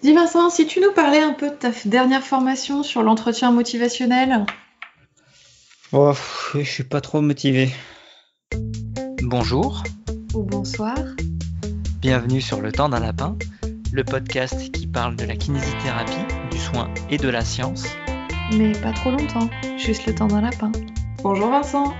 Dis Vincent, si tu nous parlais un peu de ta dernière formation sur l'entretien motivationnel. Oh, je suis pas trop motivé. Bonjour. Ou bonsoir. Bienvenue sur Le Temps d'un Lapin, le podcast qui parle de la kinésithérapie, du soin et de la science. Mais pas trop longtemps, juste le temps d'un lapin. Bonjour Vincent.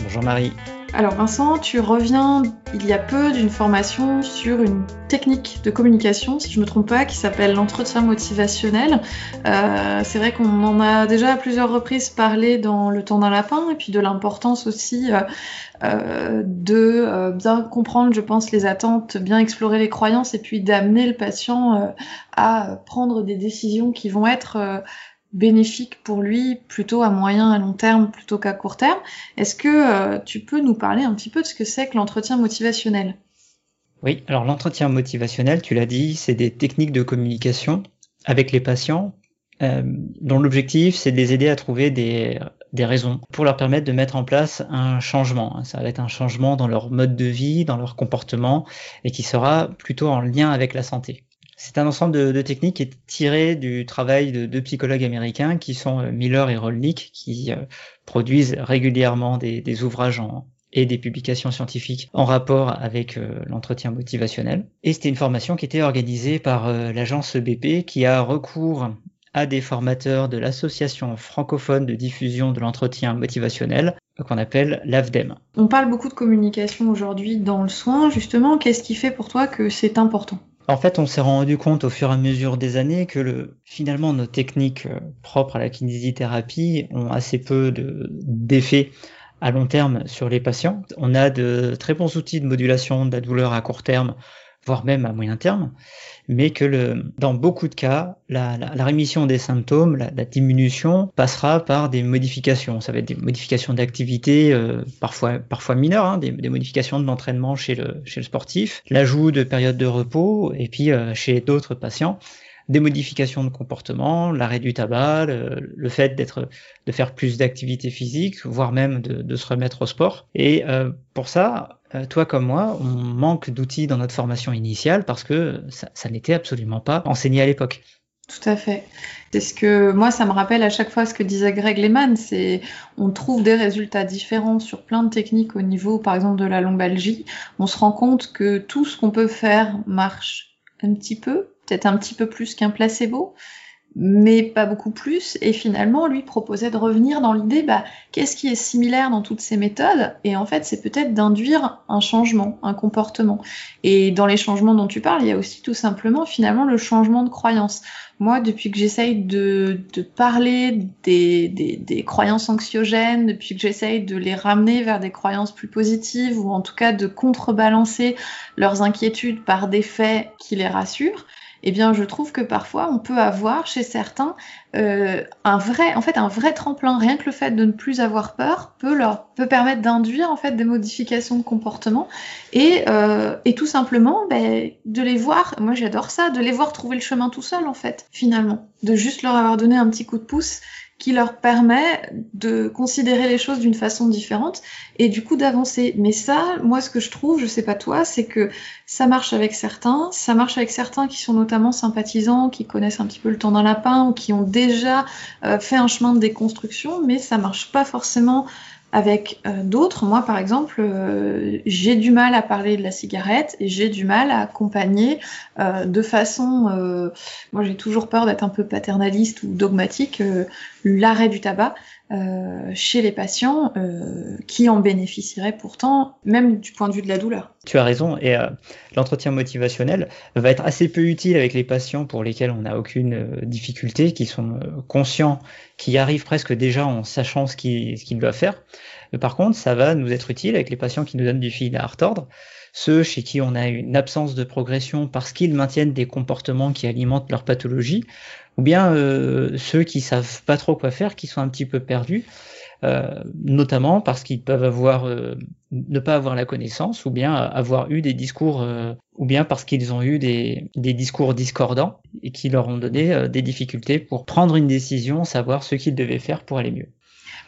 Bonjour Marie. Alors Vincent, tu reviens il y a peu d'une formation sur une technique de communication, si je ne me trompe pas, qui s'appelle l'entretien motivationnel. Euh, c'est vrai qu'on en a déjà à plusieurs reprises parlé dans Le temps d'un lapin, et puis de l'importance aussi euh, euh, de bien comprendre, je pense, les attentes, bien explorer les croyances, et puis d'amener le patient à prendre des décisions qui vont être bénéfique pour lui plutôt à moyen et long terme plutôt qu'à court terme. Est-ce que euh, tu peux nous parler un petit peu de ce que c'est que l'entretien motivationnel? Oui, alors l'entretien motivationnel, tu l'as dit, c'est des techniques de communication avec les patients euh, dont l'objectif c'est de les aider à trouver des, des raisons pour leur permettre de mettre en place un changement. Ça va être un changement dans leur mode de vie, dans leur comportement et qui sera plutôt en lien avec la santé. C'est un ensemble de, techniques qui est tiré du travail de deux psychologues américains qui sont euh, Miller et Rolnick, qui euh, produisent régulièrement des, ouvrages et des publications scientifiques en rapport avec euh, l'entretien motivationnel. Et c'était une formation qui était organisée par l'agence BP qui a recours à des formateurs de l'association francophone de diffusion de l'entretien motivationnel qu'on appelle l'AFDEM. On parle beaucoup de communication aujourd'hui dans le soin, justement. Qu'est-ce qui fait pour toi que c'est important? En fait, on s'est rendu compte au fur et à mesure des années que le, finalement nos techniques euh, propres à la kinésithérapie ont assez peu d'effets à long terme sur les patients. On a de très bons outils de modulation de la douleur à court terme voire même à moyen terme, mais que le, dans beaucoup de cas, la, rémission des symptômes, la, diminution passera par des modifications. Ça va être des modifications d'activité, euh, parfois, parfois mineures, hein, des, des, modifications de l'entraînement chez le, chez le sportif, l'ajout de périodes de repos, et puis euh, chez d'autres patients, des modifications de comportement, l'arrêt du tabac, le, fait d'être, de faire plus d'activité physique, voire même de, de, se remettre au sport. Et euh, pour ça, euh, toi comme moi, on manque d'outils dans notre formation initiale parce que ça, ça n'était absolument pas enseigné à l'époque. Tout à fait. C'est ce que moi, ça me rappelle à chaque fois ce que disait Greg Lehman, c'est on trouve des résultats différents sur plein de techniques au niveau, par exemple, de la lombalgie. On se rend compte que tout ce qu'on peut faire marche un petit peu, peut-être un petit peu plus qu'un placebo, mais pas beaucoup plus. Et finalement, lui proposait de revenir dans l'idée, bah, qu'est-ce qui est similaire dans toutes ces méthodes? Et en fait, c'est peut-être d'induire un changement, un comportement. Et dans les changements dont tu parles, il y a aussi tout simplement finalement le changement de croyance. Moi, depuis que j'essaye de, parler des, croyances anxiogènes, depuis que j'essaye de les ramener vers des croyances plus positives, ou en tout cas de contrebalancer leurs inquiétudes par des faits qui les rassurent, eh bien, je trouve que parfois on peut avoir chez certains euh, un vrai, en fait, un vrai tremplin. Rien que le fait de ne plus avoir peur peut leur peut permettre d'induire en fait des modifications de comportement et, euh, et tout simplement ben, de les voir. Moi, j'adore ça, de les voir trouver le chemin tout seul en fait, finalement, de juste leur avoir donné un petit coup de pouce qui leur permet de considérer les choses d'une façon différente et du coup d'avancer. Mais ça, moi, ce que je trouve, je sais pas toi, c'est que ça marche avec certains, ça marche avec certains qui sont notamment sympathisants, qui connaissent un petit peu le temps d'un lapin ou qui ont déjà euh, fait un chemin de déconstruction, mais ça marche pas forcément avec euh, d'autres. Moi, par exemple, euh, j'ai du mal à parler de la cigarette et j'ai du mal à accompagner euh, de façon. moi, j'ai toujours peur d'être un peu paternaliste ou dogmatique l'arrêt du tabac. Chez les patients qui en bénéficieraient pourtant, même du point de vue de la douleur. Tu as raison, et l'entretien motivationnel va être assez peu utile avec les patients pour lesquels on n'a aucune difficulté, qui sont conscients, qui arrivent presque déjà en sachant ce qu'ils doivent faire. Par contre, ça va nous être utile avec les patients qui nous donnent du fil à retordre, ceux chez qui on a une absence de progression parce qu'ils maintiennent des comportements qui alimentent leur pathologie, ou bien euh, ceux qui savent pas trop quoi faire, qui sont un petit peu perdus, euh, notamment parce qu'ils peuvent avoir euh, ne pas avoir la connaissance, ou bien avoir eu des discours, ou bien parce qu'ils ont eu des, des, discours discordants et qui leur ont donné des difficultés pour prendre une décision, savoir ce qu'ils devaient faire pour aller mieux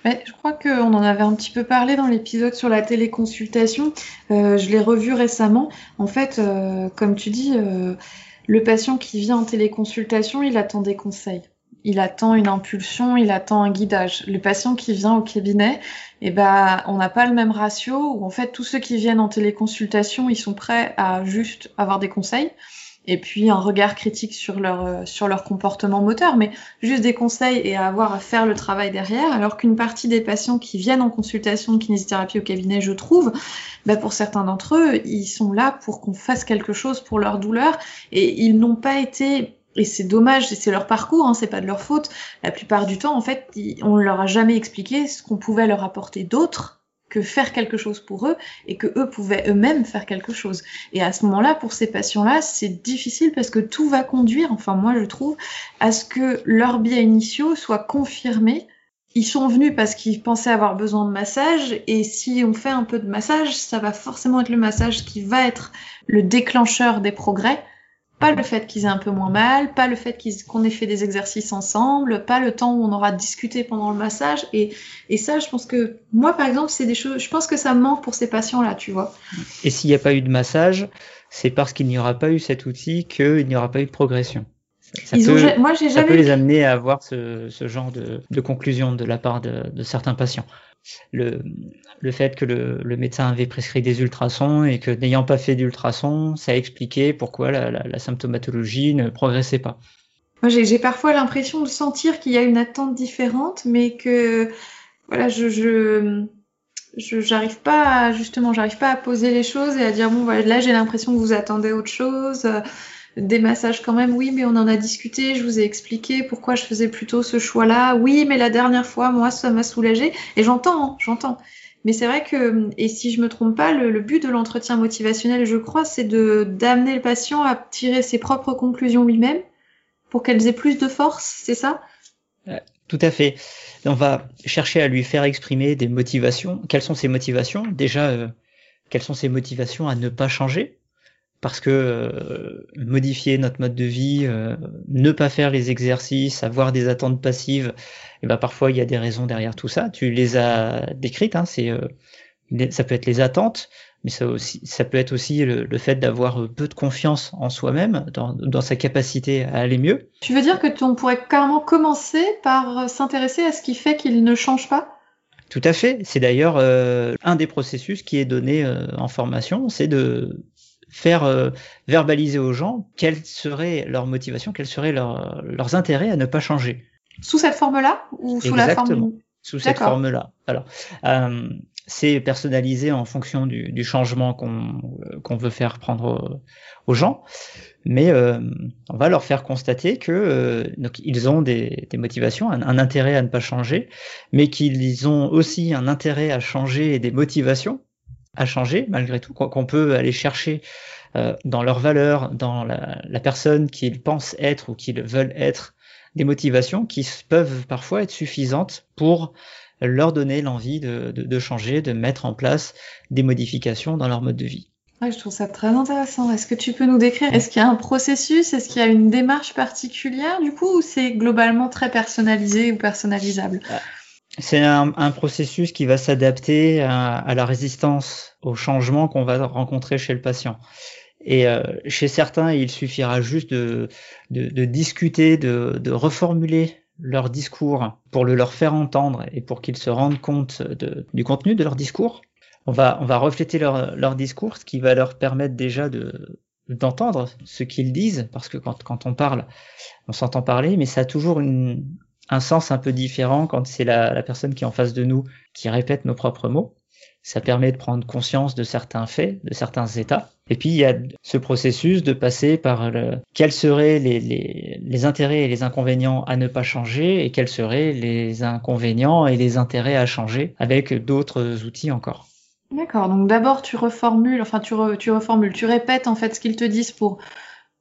je crois qu'on en avait un petit peu parlé dans l'épisode sur la téléconsultation. Euh, je l'ai revu récemment. En fait, euh, comme tu dis, euh, Le patient qui vient en téléconsultation, il attend des conseils. Il attend une impulsion, il attend un guidage. Le patient qui vient au cabinet, eh ben, on n'a pas le même ratio où en fait tous ceux qui viennent en téléconsultation, ils sont prêts à juste avoir des conseils et puis un regard critique sur leur euh, sur leur comportement moteur, mais juste des conseils et à avoir à faire le travail derrière. Alors qu'une partie des patients qui viennent en consultation de kinésithérapie au cabinet, je trouve, bah pour certains d'entre eux, ils sont là pour qu'on fasse quelque chose pour leur douleur et ils n'ont pas été et c'est dommage, c'est leur parcours, hein, c'est pas de leur faute. La plupart du temps, en fait, on leur a jamais expliqué ce qu'on pouvait leur apporter d'autre que faire quelque chose pour eux et que eux pouvaient eux-mêmes faire quelque chose. Et à ce moment-là, pour ces patients-là, c'est difficile parce que tout va conduire, enfin moi je trouve, à ce que leurs biais initiaux soient confirmés. Ils sont venus parce qu'ils pensaient avoir besoin de massage et si on fait un peu de massage, ça va forcément être le massage qui va être le déclencheur des progrès pas le fait qu'ils aient un peu moins mal, pas le fait qu'on ait fait des exercices ensemble, pas le temps où on aura discuté pendant le massage. Et, et ça, je pense que moi, par exemple, c'est des choses. Je pense que ça manque pour ces patients-là, tu vois. Et s'il n'y a pas eu de massage, c'est parce qu'il n'y aura pas eu cet outil qu'il n'y aura pas eu de progression. Ça, peut, moi, j'ai jamais... ça peut les amener à avoir ce, ce genre de, de, conclusion de la part de, de certains patients. Le, le fait que le, le, médecin avait prescrit des ultrasons et que n'ayant pas fait d'ultrasons, ça a expliqué pourquoi la, la, la symptomatologie ne progressait pas. Moi, j'ai parfois l'impression de sentir qu'il y a une attente différente, mais que voilà, je, je j'arrive pas à, justement j'arrive pas à poser les choses et à dire bon voilà, là j'ai l'impression que vous attendez autre chose des massages quand même, oui, mais on en a discuté, je vous ai expliqué pourquoi je faisais plutôt ce choix-là. Oui, mais la dernière fois, moi, ça m'a soulagé. Et j'entends, hein, j'entends. Mais c'est vrai que, et si je me trompe pas, le, but de l'entretien motivationnel, je crois, c'est de d'amener le patient à tirer ses propres conclusions lui-même pour qu'elles aient plus de force, c'est ça? Tout à fait. On va chercher à lui faire exprimer des motivations. Quelles sont ses motivations? Déjà, euh, quelles sont ses motivations à ne pas changer? Parce que euh, modifier notre mode de vie, euh, ne pas faire les exercices, avoir des attentes passives, et eh ben parfois il y a des raisons derrière tout ça. Tu les as décrites, hein, c'est euh, ça peut être les attentes, mais ça aussi ça peut être aussi le, fait d'avoir peu de confiance en soi-même, dans, dans, sa capacité à aller mieux. Tu veux dire que on pourrait carrément commencer par s'intéresser à ce qui fait qu'il ne change pas? Tout à fait. C'est d'ailleurs un des processus qui est donné en formation, c'est de faire euh, verbaliser aux gens quelle serait leur motivation, quels seraient leur, leurs intérêts à ne pas changer. Sous cette forme-là ou sous la forme Sous cette forme-là. Alors, euh, c'est personnalisé en fonction du, du changement qu'on euh, qu'on veut faire prendre aux, gens, mais euh, on va leur faire constater que euh, donc ils ont des, des motivations, un, un, intérêt à ne pas changer, mais qu'ils ont aussi un intérêt à changer et des motivations à changer malgré tout, qu'on peut aller chercher euh, dans leurs valeurs, dans la, la personne qu'ils pensent être ou qu'ils veulent être, des motivations qui peuvent parfois être suffisantes pour leur donner l'envie de, de, de, changer, de mettre en place des modifications dans leur mode de vie. Ouais, je trouve ça très intéressant. Est-ce que tu peux nous décrire Est-ce qu'il y a un processus Est-ce qu'il y a une démarche particulière du coup ou c'est globalement très personnalisé ou personnalisable? Ah, c'est un, un, processus qui va s'adapter à, à, la résistance au changement qu'on va rencontrer chez le patient. Et euh, chez certains, il suffira juste de, de, de discuter, de, de, reformuler leur discours pour le leur faire entendre et pour qu'ils se rendent compte du contenu de leur discours. On va, on va refléter leur, leur discours, ce qui va leur permettre déjà de d'entendre ce qu'ils disent, parce que quand, quand on parle, on s'entend parler, mais ça a toujours une, un sens un peu différent quand c'est la, personne qui est en face de nous qui répète nos propres mots. Ça permet de prendre conscience de certains faits, de certains états. Et puis il y a ce processus de passer par quels seraient les, intérêts et les inconvénients à ne pas changer et quels seraient les inconvénients et les intérêts à changer avec d'autres outils encore. D'accord. Donc d'abord tu reformules, enfin tu reformules, tu répètes en fait ce qu'ils te disent pour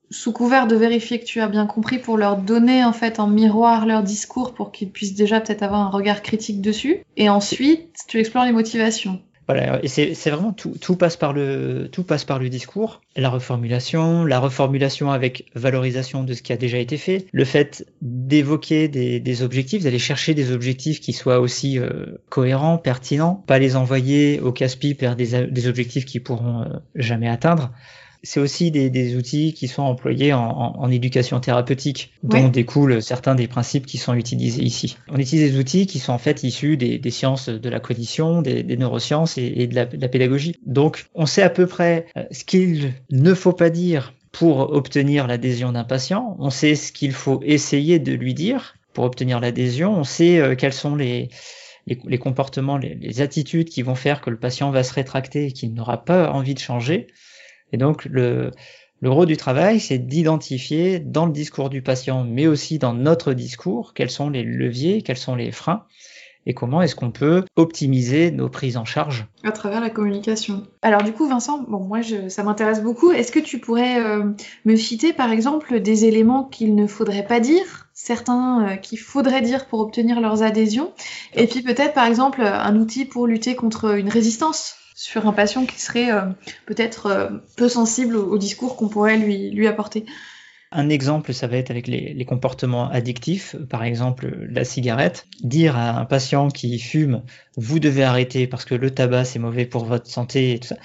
sous couvert de vérifier que tu as bien compris pour leur donner en fait en miroir leur discours pour qu'ils puissent déjà peut-être avoir un regard critique dessus. Et ensuite, tu explores les motivations. Voilà, et c'est vraiment tout, tout passe par le tout passe par le discours, la reformulation, la reformulation avec valorisation de ce qui a déjà été fait, le fait d'évoquer des, objectifs, d'aller chercher des objectifs qui soient aussi euh, cohérents, pertinents, pas les envoyer au casse-pipe vers des, objectifs qu'ils pourront euh, jamais atteindre c'est aussi des, outils qui sont employés en, éducation thérapeutique, dont découlent certains des principes qui sont utilisés ici. On utilise des outils qui sont en fait issus des, sciences de la cognition, des, neurosciences et, de, la, de, la, pédagogie. Donc, on sait à peu près euh, ce qu'il ne faut pas dire pour obtenir l'adhésion d'un patient. On sait ce qu'il faut essayer de lui dire pour obtenir l'adhésion. On sait euh, quels sont les, les, comportements, les, attitudes qui vont faire que le patient va se rétracter et qu'il n'aura pas envie de changer. Et donc le, le rôle du travail, c'est d'identifier dans le discours du patient, mais aussi dans notre discours, quels sont les leviers, quels sont les freins, et comment est-ce qu'on peut optimiser nos prises en charge à travers la communication. Alors du coup, Vincent, bon moi je, ça m'intéresse beaucoup. Est-ce que tu pourrais euh, me citer par exemple des éléments qu'il ne faudrait pas dire, certains euh, qu'il faudrait dire pour obtenir leurs adhésions, et puis peut-être par exemple un outil pour lutter contre une résistance? Sur un patient qui serait euh, peut-être peu sensible au, discours qu'on pourrait lui, lui apporter. Un exemple, ça va être avec les, comportements addictifs, par exemple la cigarette. Dire à un patient qui fume, vous devez arrêter parce que le tabac c'est mauvais pour votre santé et tout ça.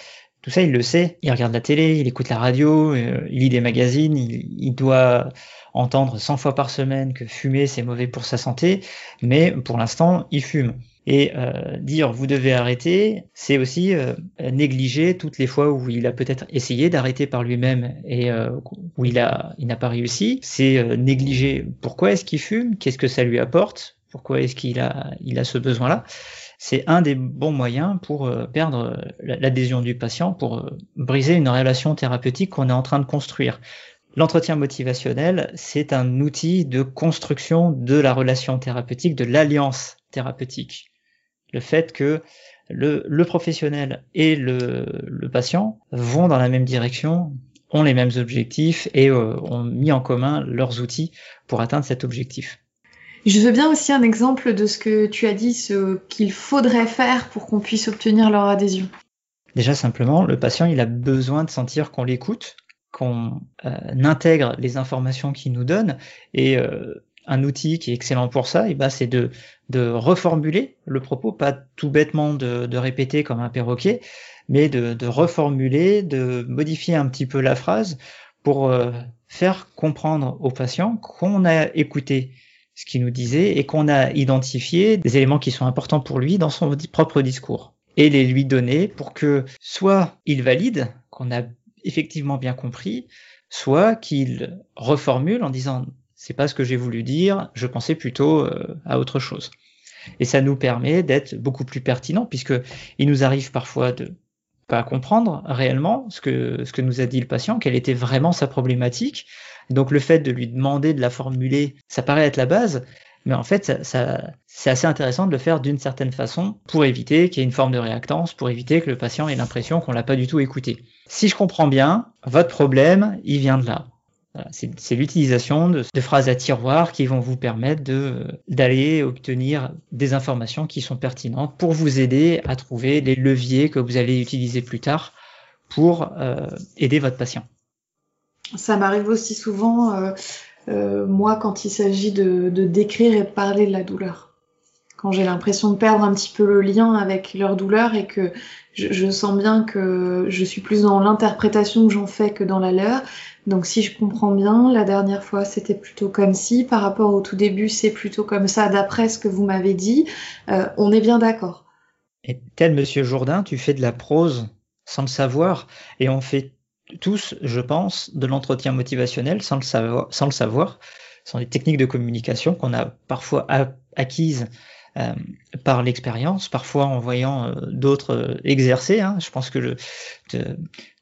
Tout ça, il le sait. Il regarde la télé, il écoute la radio, euh, il lit des magazines, il, doit entendre 100 fois par semaine que fumer c'est mauvais pour sa santé, mais pour l'instant, il fume. Et euh, dire vous devez arrêter, c'est aussi euh, négliger toutes les fois où il a peut-être essayé d'arrêter par lui-même et euh, où il a il n'a pas réussi. C'est euh, négliger pourquoi est-ce qu'il fume, qu'est-ce que ça lui apporte, pourquoi est-ce qu'il a il a ce besoin-là. C'est un des bons moyens pour euh, perdre l'adhésion du patient, pour briser une relation thérapeutique qu'on est en train de construire. L'entretien motivationnel, c'est un outil de construction de la relation thérapeutique, de l'alliance thérapeutique le fait que le, professionnel et le, patient vont dans la même direction, ont les mêmes objectifs et euh, ont mis en commun leurs outils pour atteindre cet objectif. Je veux bien aussi un exemple de ce que tu as dit, ce qu'il faudrait faire pour qu'on puisse obtenir leur adhésion. Déjà simplement, le patient, il a besoin de sentir qu'on l'écoute, qu'on euh, intègre les informations qu'il nous donne et euh, un outil qui est excellent pour ça, et ben c'est de, de reformuler le propos, pas tout bêtement de, de répéter comme un perroquet, mais de, de, reformuler, de modifier un petit peu la phrase pour euh, faire comprendre au patient qu'on a écouté ce qu'il nous disait et qu'on a identifié des éléments qui sont importants pour lui dans son propre discours et les lui donner pour que soit il valide qu'on a effectivement bien compris, soit qu'il reformule en disant c'est pas ce que j'ai voulu dire, je pensais plutôt euh, à autre chose. Et ça nous permet d'être beaucoup plus pertinent puisque il nous arrive parfois de pas comprendre réellement ce que ce que nous a dit le patient, quelle était vraiment sa problématique. Donc le fait de lui demander de la formuler, ça paraît être la base, mais en fait, ça, ça, c'est assez intéressant de le faire d'une certaine façon pour éviter qu'il y ait une forme de réactance, pour éviter que le patient ait l'impression qu'on l'a pas du tout écouté. Si je comprends bien, votre problème, il vient de là. C'est l'utilisation de, phrases à tiroir qui vont vous permettre d'aller obtenir des informations qui sont pertinentes pour vous aider à trouver les leviers que vous allez utiliser plus tard pour euh, aider votre patient. Ça m'arrive aussi souvent, euh, euh, moi, quand il s'agit de, décrire et parler de la douleur quand j'ai l'impression de perdre un petit peu le lien avec leur douleur et que je, sens bien que je suis plus dans l'interprétation que j'en fais que dans la leur. Donc si je comprends bien, la dernière fois c'était plutôt comme si, par rapport au tout début c'est plutôt comme ça d'après ce que vous m'avez dit, euh, on est bien d'accord. Et tel Monsieur Jourdain, tu fais de la prose sans le savoir, et on fait tous, je pense, de l'entretien motivationnel sans le savoir. Sans le savoir. Sont des techniques de communication qu'on a parfois acquises euh, par l'expérience, parfois en voyant euh, d'autres euh, exercer. Hein. Je pense que le,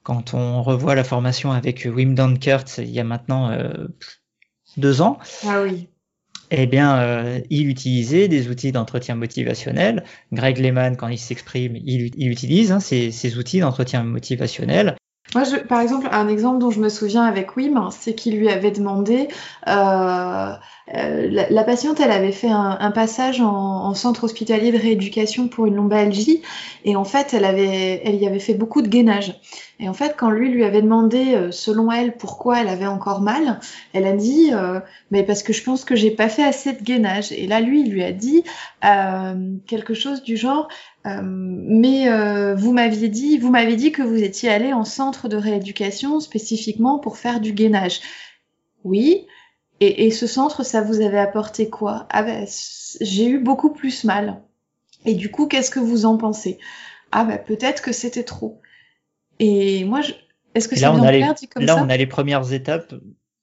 quand on revoit la formation avec Wim Dunkert il y a maintenant deux ans, ah oui. eh bien, il utilisait des outils d'entretien motivationnel. Greg Lehman, quand il s'exprime, il, il, utilise hein, ces, ces, outils d'entretien motivationnel. Moi, je, par exemple, un exemple dont je me souviens avec Wim, c'est qu'il lui avait demandé, euh, euh, la, patiente, elle avait fait un, passage en, centre hospitalier de rééducation pour une lombalgie, et en fait, elle avait, elle y avait fait beaucoup de gainage. Et en fait, quand lui lui avait demandé, euh, selon elle, pourquoi elle avait encore mal, elle a dit, mais parce que je pense que j'ai pas fait assez de gainage. Et là, lui, il lui a dit quelque chose du genre, Euh, mais euh, vous m'aviez dit, vous m'avez dit que vous étiez allé en centre de rééducation spécifiquement pour faire du gainage. Oui. Et, et ce centre, ça vous avait apporté quoi? Ah ben, j'ai eu beaucoup plus mal. Et du coup, qu'est-ce que vous en pensez? Ah ben, peut-être que c'était trop. Et moi, je... est-ce que c'est bien clair dit comme là, ça? on a les premières étapes.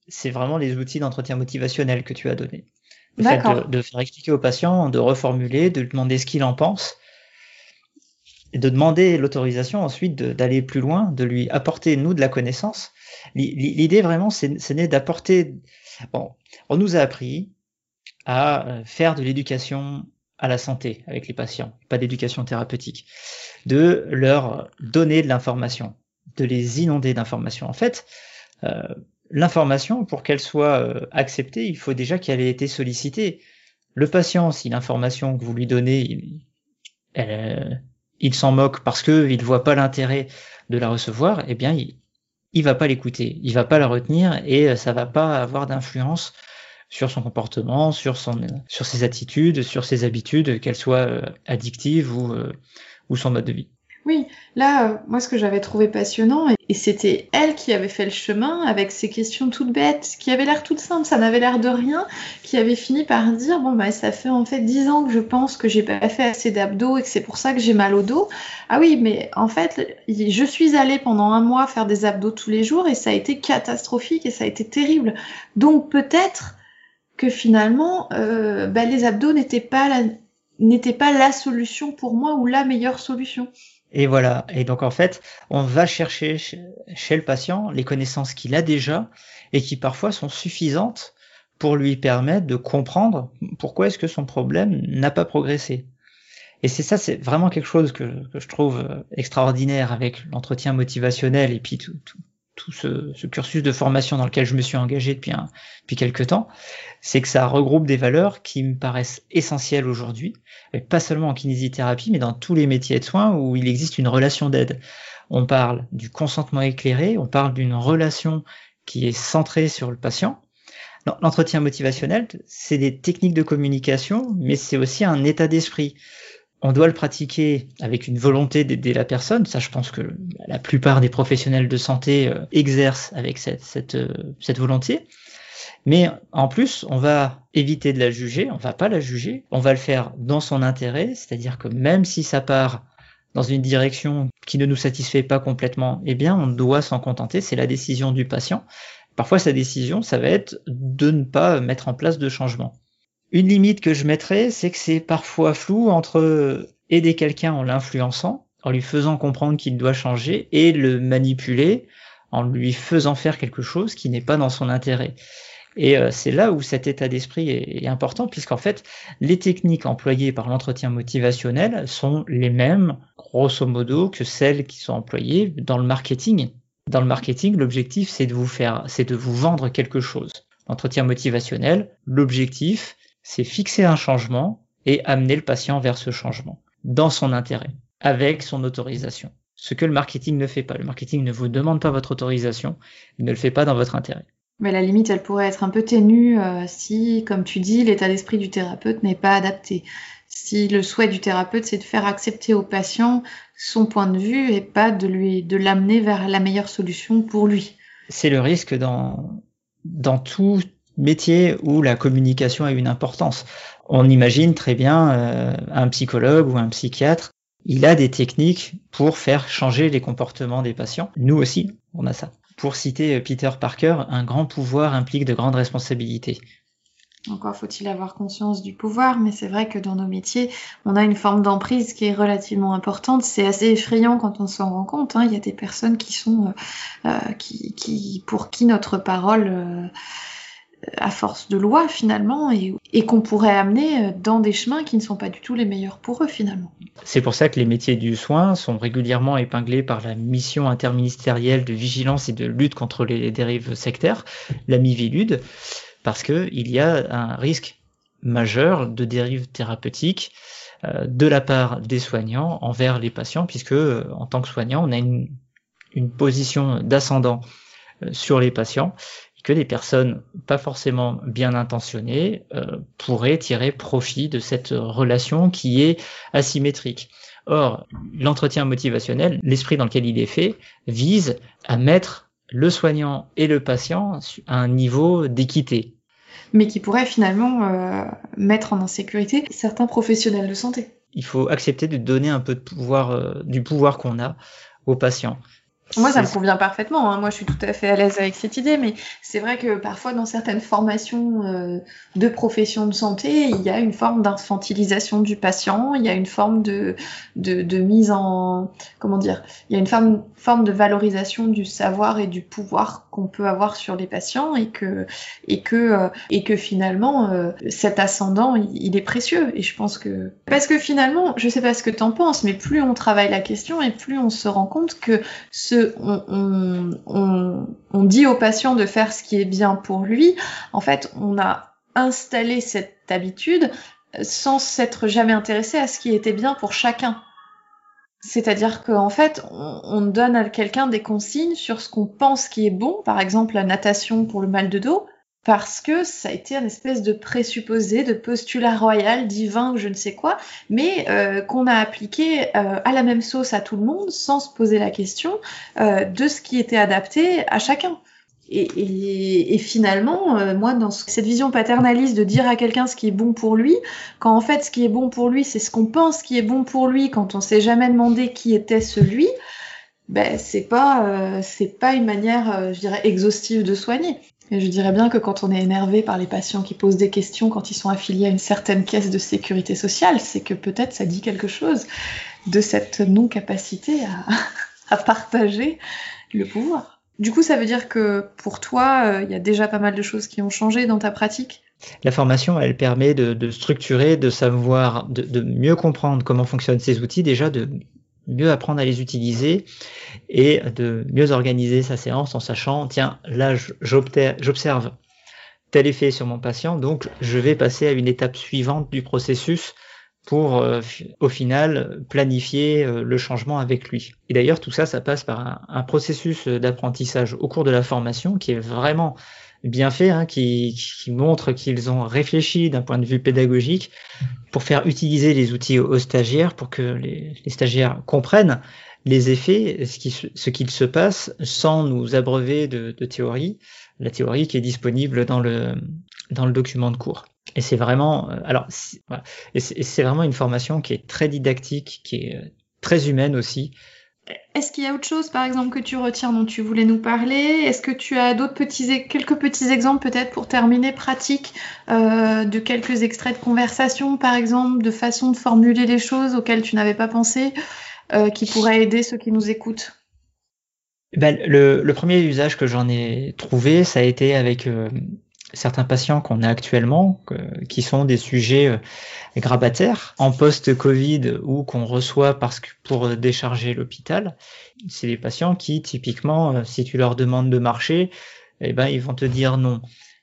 C'est vraiment les outils d'entretien motivationnel que tu as donné. Le fait de, de, faire expliquer au patient, de reformuler, de lui demander ce qu'il en pense, de demander l'autorisation ensuite d'aller plus loin, de lui apporter, nous, de la connaissance. L'idée vraiment, c'est d'apporter... Bon, on nous a appris à euh, faire de l'éducation à la santé avec les patients, pas d'éducation thérapeutique, de leur donner de l'information, de les inonder d'informations. En fait, euh, l'information, pour qu'elle soit euh, acceptée, il faut déjà qu'elle ait été sollicitée. Le patient, si l'information que vous lui donnez, elle, il s'en moque parce que il voit pas l'intérêt de la recevoir, eh bien, il, il va pas l'écouter, il va pas la retenir et euh, ça va pas avoir d'influence sur son comportement, sur son, sur ses attitudes, sur ses habitudes, qu'elles soient euh, addictives ou, euh, ou son mode de vie. Oui, là, euh, moi, ce que j'avais trouvé passionnant, et c'était elle qui avait fait le chemin avec ces questions toutes bêtes, qui avaient l'air toutes simples, ça n'avait l'air de rien, qui avait fini par dire, bon, bah, ça fait en fait dix ans que je pense que j'ai pas fait assez d'abdos et que c'est pour ça que j'ai mal au dos. Ah oui, mais en fait, je suis allée pendant un mois faire des abdos tous les jours et ça a été catastrophique et ça a été terrible. Donc peut-être que finalement, euh, bah, les abdos n'étaient pas pas la solution pour moi ou la meilleure solution. Et voilà. Et donc en fait, on va chercher chez le patient les connaissances qu'il a déjà et qui parfois sont suffisantes pour lui permettre de comprendre pourquoi est-ce que son problème n'a pas progressé. Et c'est ça, c'est vraiment quelque chose que, je trouve euh, extraordinaire avec l'entretien motivationnel et puis tout, tout ce, ce, cursus de formation dans lequel je me suis engagé depuis, un, depuis quelques temps, c'est que ça regroupe des valeurs qui me paraissent essentielles aujourd'hui, pas seulement en kinésithérapie, mais dans tous les métiers de soins où il existe une relation d'aide. On parle du consentement éclairé, on parle d'une relation qui est centrée sur le patient. L'entretien motivationnel, c'est des techniques de communication, mais c'est aussi un état d'esprit on doit le pratiquer avec une volonté d'aider la personne. Ça, je pense que la plupart des professionnels de santé euh, exercent avec cette, euh, cette, volonté. Mais en plus, on va éviter de la juger, on va pas la juger, on va le faire dans son intérêt, c'est-à-dire que même si ça part dans une direction qui ne nous satisfait pas complètement, eh bien, on doit s'en contenter, c'est la décision du patient. Parfois, sa décision, ça va être de ne pas mettre en place de changement. Une limite que je mettrais, c'est que c'est parfois flou entre aider quelqu'un en l'influençant, en lui faisant comprendre qu'il doit changer, et le manipuler en lui faisant faire quelque chose qui n'est pas dans son intérêt. Et euh, c'est là où cet état d'esprit est, est, important, puisqu'en fait, les techniques employées par l'entretien motivationnel sont les mêmes, grosso modo, que celles qui sont employées dans le marketing. Dans le marketing, l'objectif, c'est de vous faire, c'est de vous vendre quelque chose. L'entretien motivationnel, l'objectif, c'est fixer un changement et amener le patient vers ce changement, dans son intérêt, avec son autorisation. Ce que le marketing ne fait pas. Le marketing ne vous demande pas votre autorisation, il ne le fait pas dans votre intérêt. Mais la limite, elle pourrait être un peu ténue euh, si, comme tu dis, l'état d'esprit du thérapeute n'est pas adapté. Si le souhait du thérapeute, c'est de faire accepter au patient son point de vue et pas de lui, de l'amener vers la meilleure solution pour lui. C'est le risque dans, dans tout métier où la communication a une importance. On imagine très bien euh, un psychologue ou un psychiatre, il a des techniques pour faire changer les comportements des patients. Nous aussi, on a ça. Pour citer Peter Parker, un grand pouvoir implique de grandes responsabilités. Encore faut-il avoir conscience du pouvoir, mais c'est vrai que dans nos métiers, on a une forme d'emprise qui est relativement importante. C'est assez effrayant quand on s'en rend compte. Hein. Il y a des personnes qui sont, euh, euh qui, qui, pour qui notre parole euh, à force de loi finalement et, qu'on pourrait amener dans des chemins qui ne sont pas du tout les meilleurs pour eux finalement. C'est pour ça que les métiers du soin sont régulièrement épinglés par la mission interministérielle de vigilance et de lutte contre les dérives sectaires, la MIVILUD, parce qu'il y a un risque majeur de dérive thérapeutique euh, de la part des soignants envers les patients, puisque en tant que soignant, on a une, position d'ascendant euh, sur les patients que les personnes pas forcément bien intentionnées euh, pourraient tirer profit de cette relation qui est asymétrique. Or, l'entretien motivationnel, l'esprit dans lequel il est fait, vise à mettre le soignant et le patient à un niveau d'équité. Mais qui pourrait finalement euh, mettre en insécurité certains professionnels de santé. Il faut accepter de donner un peu de pouvoir, euh, du pouvoir qu'on a aux patients. Moi, ça me convient parfaitement. Hein. Moi, je suis tout à fait à l'aise avec cette idée, mais c'est vrai que parfois, dans certaines formations euh, de profession de santé, il y a une forme d'infantilisation du patient, il y a une forme de, de, de, mise en... Comment dire Il y a une forme, forme de valorisation du savoir et du pouvoir qu'on peut avoir sur les patients et que, et que, euh, et que finalement, euh, cet ascendant, il, il, est précieux. Et je pense que... Parce que finalement, je sais pas ce que tu en penses, mais plus on travaille la question et plus on se rend compte que ce on, dit au patient de faire ce qui est bien pour lui, en fait, on a installé cette habitude sans s'être jamais intéressé à ce qui était bien pour chacun. C'est-à-dire qu'en fait, on, donne à quelqu'un des consignes sur ce qu'on pense qui est bon, par exemple la natation pour le mal de dos, parce que ça a été un espèce de présupposé, de postulat royal, divin ou je ne sais quoi, mais euh, qu'on a appliqué euh, à la même sauce à tout le monde sans se poser la question euh, de ce qui était adapté à chacun. Et, et, finalement, moi, dans cette vision paternaliste de dire à quelqu'un ce qui est bon pour lui, quand en fait ce qui est bon pour lui, c'est ce qu'on pense qui est bon pour lui, quand on s'est jamais demandé qui était celui, ben c'est pas c'est pas une manière, je dirais, exhaustive de soigner. Et je dirais bien que quand on est énervé par les patients qui posent des questions quand ils sont affiliés à une certaine caisse de sécurité sociale, c'est que peut-être ça dit quelque chose de cette non-capacité à, partager le pouvoir. Du coup, ça veut dire que pour toi, euh, il y a déjà pas mal de choses qui ont changé dans ta pratique? La formation, elle permet de, structurer, de savoir, de, mieux comprendre comment fonctionnent ces outils, déjà de mieux apprendre à les utiliser et de mieux organiser sa séance en sachant, tiens, là, j'observe tel effet sur mon patient, donc je vais passer à une étape suivante du processus pour euh, au final planifier euh, le changement avec lui. Et d'ailleurs, tout ça, ça passe par un, un processus d'apprentissage au cours de la formation qui est vraiment bien fait, hein, qui, qui montre qu'ils ont réfléchi d'un point de vue pédagogique pour faire utiliser les outils aux, stagiaires, pour que les, stagiaires comprennent les effets, ce qui ce qu'il se passe, sans nous abreuver de, théorie, la théorie qui est disponible dans le dans le document de cours. Et c'est vraiment, euh, alors, et c'est vraiment une formation qui est très didactique, qui est euh, très humaine aussi, est-ce qu'il y a autre chose, par exemple, que tu retiens dont tu voulais nous parler? Est-ce que tu as d'autres petits, quelques petits exemples peut-être pour terminer pratiques euh, de quelques extraits de conversation, par exemple, de façon de formuler les choses auxquelles tu n'avais pas pensé, euh, qui pourraient aider ceux qui nous écoutent? Ben, le, le, premier usage que j'en ai trouvé, ça a été avec euh, certains patients qu'on a actuellement, qui sont des sujets euh, grabataires en post-Covid ou qu'on reçoit parce que pour décharger l'hôpital, c'est des patients qui typiquement, euh, si tu leur demandes de marcher, eh ben ils vont te dire non.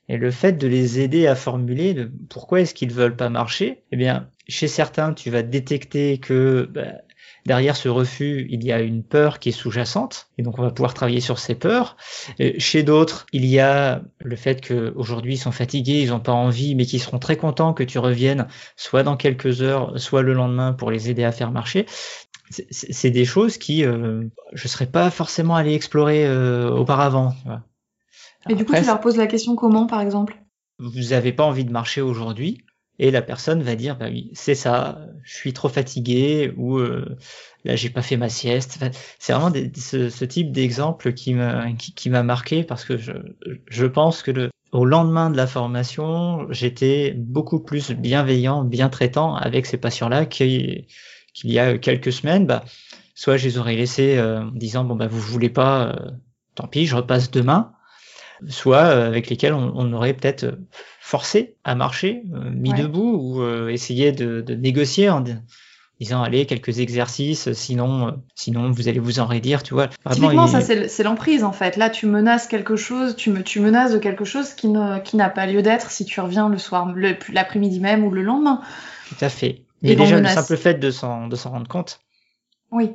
Et le fait de les aider à formuler de pourquoi est-ce qu'ils veulent pas marcher, eh bien chez certains tu vas détecter que ben, derrière ce refus, il y a une peur qui est sous-jacente, et donc on va pouvoir travailler sur ces peurs. chez d'autres, il y a le fait qu'aujourd'hui ils sont fatigués, ils n'ont pas envie, mais qu'ils seront très contents que tu reviennes, soit dans quelques heures, soit le lendemain pour les aider à faire marcher. C'est des choses qui euh, je serais pas forcément allé explorer euh, auparavant. et du coup, tu leur poses la question comment, par exemple? Vous n'avez pas envie de marcher aujourd'hui et la personne va dire bah oui c'est ça je suis trop fatigué ou euh, là j'ai pas fait ma sieste. C'est vraiment ce, type d'exemple qui m'a qui, m'a marqué parce que je, je pense que le, au lendemain de la formation j'étais beaucoup plus bienveillant bien traitant avec ces patients là qu'il qu'il y a quelques semaines. Bah soit je les aurais laissés euh, en disant bon bah vous voulez pas euh, tant pis je repasse demain. Soit euh, avec lesquels on, on aurait peut-être forcé à marcher, euh, mis debout, ou euh, essayer de, de, négocier en disant allez quelques exercices, sinon euh, sinon vous allez vous enraidir, tu vois. Typiquement, ça c'est l'emprise en fait. Là, tu menaces quelque chose, tu me tu menaces de quelque chose qui ne qui n'a pas lieu d'être si tu reviens le soir, l'après-midi même ou le lendemain. Tout à fait. Et, déjà le simple fait de s'en de s'en rendre compte. Oui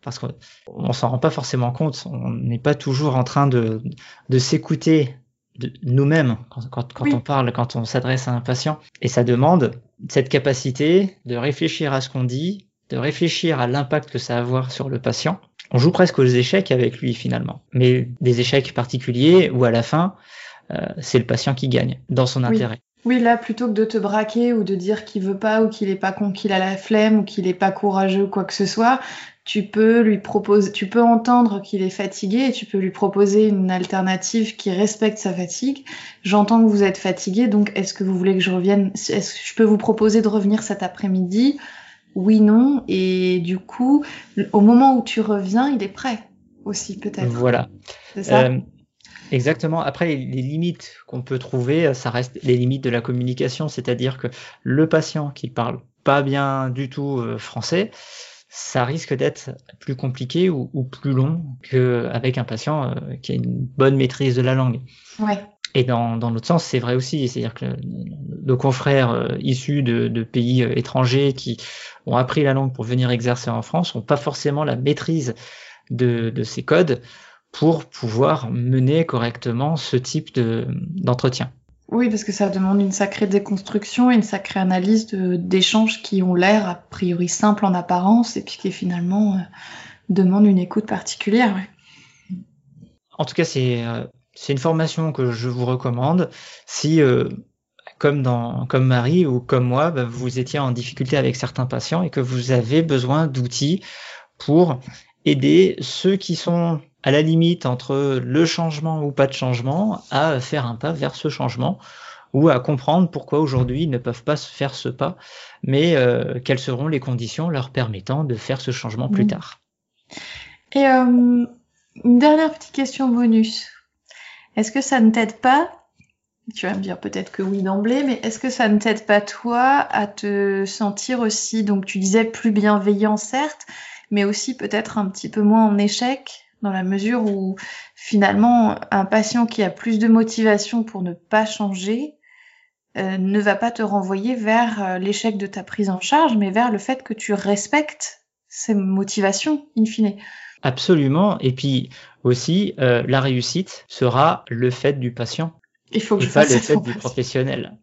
parce qu'on on s'en rend pas forcément compte. On n'est pas toujours en train de, de s'écouter nous-mêmes quand, quand, quand on parle, quand on s'adresse à un patient. Et ça demande cette capacité de réfléchir à ce qu'on dit de réfléchir à l'impact que ça va avoir sur le patient, on joue presque aux échecs avec lui finalement. Mais des échecs particuliers où à la fin, euh, c'est le patient qui gagne dans son intérêt. Oui, là, plutôt que de te braquer ou de dire qu'il veut pas ou qu'il est pas con, qu'il a la flemme ou qu'il est pas courageux ou quoi que ce soit, tu peux lui proposer, tu peux entendre qu'il est fatigué et tu peux lui proposer une alternative qui respecte sa fatigue. J'entends que vous êtes fatigué, donc est-ce que vous voulez que je revienne? Est-ce que je peux vous proposer de revenir cet après-midi? Oui, non. Et du coup, au moment où tu reviens, il est prêt aussi, peut-être. Voilà. C'est ça? Euh, exactement. Après, les, limites qu'on peut trouver, ça reste les limites de la communication, c'est-à-dire que le patient qui parle pas bien du tout euh, français, ça risque d'être plus compliqué ou, plus long qu'avec un patient euh, qui a une bonne maîtrise de la langue. Ouais. Et dans, dans l'autre sens, c'est vrai aussi, c'est-à-dire que nos confrères euh, issus de, de, pays euh, étrangers qui ont appris la langue pour venir exercer en France n'ont pas forcément la maîtrise de, de, ces codes pour pouvoir mener correctement ce type d'entretien. Oui, parce que ça demande une sacrée déconstruction une sacrée analyse d'échanges qui ont l'air a priori simples en apparence et puis qui finalement euh, demandent une écoute particulière. En tout cas, c'est euh, une formation que je vous recommande. Si, euh, comme, dans, comme Marie ou comme moi, bah, vous étiez en difficulté avec certains patients et que vous avez besoin d'outils pour aider ceux qui sont à la limite entre le changement ou pas de changement à faire un pas vers ce changement ou à comprendre pourquoi aujourd'hui ils ne peuvent pas faire ce pas, mais euh, quelles seront les conditions leur permettant de faire ce changement plus mmh. tard. Et euh, une dernière petite question bonus. Est-ce que ça ne t'aide pas tu vas me dire peut-être que oui d'emblée, mais est-ce que ça ne t'aide pas toi à te sentir aussi, donc tu disais plus bienveillant certes, mais aussi peut-être un petit peu moins en échec dans la mesure où finalement un patient qui a plus de motivation pour ne pas changer euh, ne va pas te renvoyer vers euh, l'échec de ta prise en charge, mais vers le fait que tu respectes ses motivations in fine. Absolument. Et puis aussi, euh, la réussite sera le fait du patient. Il faut que et je pas le fait du professionnel.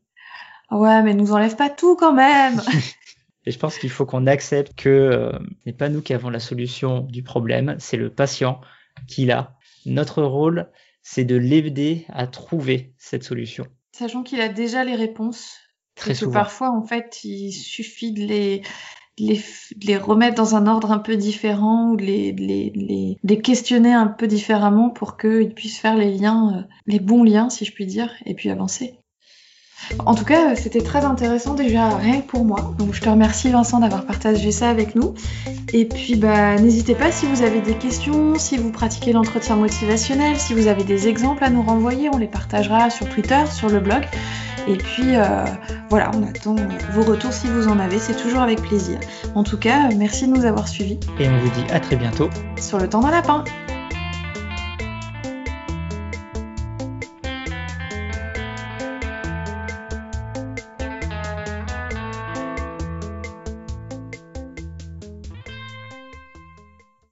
Ouais, mais nous enlève pas tout quand même. Et je pense qu'il faut qu'on accepte que euh, ce n'est pas nous qui avons la solution du problème, c'est le patient qui l'a. Notre rôle, c'est de l'aider à trouver cette solution. Sachant qu'il a déjà les réponses. Très et que parfois, en fait, il suffit de les, les, les, remettre dans un ordre un peu différent ou de les, les questionner un peu différemment pour qu'ils puissent faire les liens, euh, les bons liens, si je puis dire, et puis avancer. En tout cas, c'était très intéressant déjà rien que pour moi. Donc je te remercie Vincent d'avoir partagé ça avec nous. Et puis bah n'hésitez pas si vous avez des questions, si vous pratiquez l'entretien motivationnel, si vous avez des exemples à nous renvoyer, on les partagera sur Twitter, sur le blog. Et puis euh, voilà, on attend vos retours si vous en avez, c'est toujours avec plaisir. En tout cas, merci de nous avoir suivis. Et on vous dit à très bientôt sur le temps d'un lapin.